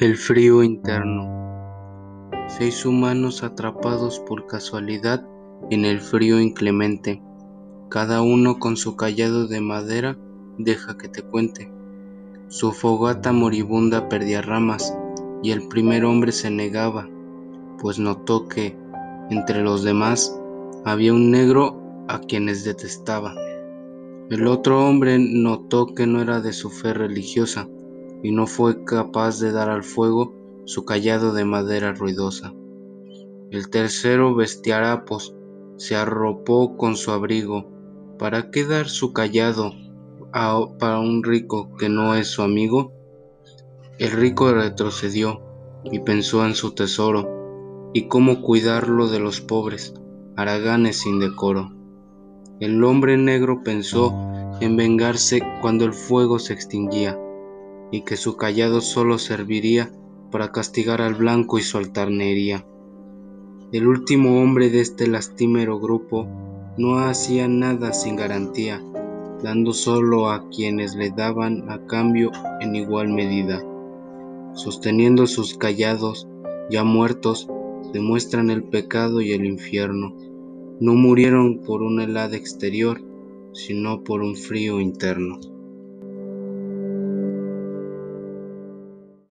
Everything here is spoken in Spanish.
El frío interno. Seis humanos atrapados por casualidad en el frío inclemente, cada uno con su callado de madera, deja que te cuente. Su fogata moribunda perdía ramas, y el primer hombre se negaba, pues notó que, entre los demás, había un negro a quienes detestaba. El otro hombre notó que no era de su fe religiosa, y no fue capaz de dar al fuego su callado de madera ruidosa. El tercero bestiarapos se arropó con su abrigo. ¿Para qué dar su callado a, para un rico que no es su amigo? El rico retrocedió y pensó en su tesoro y cómo cuidarlo de los pobres, haraganes sin decoro. El hombre negro pensó en vengarse cuando el fuego se extinguía y que su callado solo serviría para castigar al blanco y su altanería. El último hombre de este lastimero grupo no hacía nada sin garantía, dando solo a quienes le daban a cambio en igual medida. Sosteniendo sus callados, ya muertos, demuestran el pecado y el infierno. No murieron por una helada exterior, sino por un frío interno.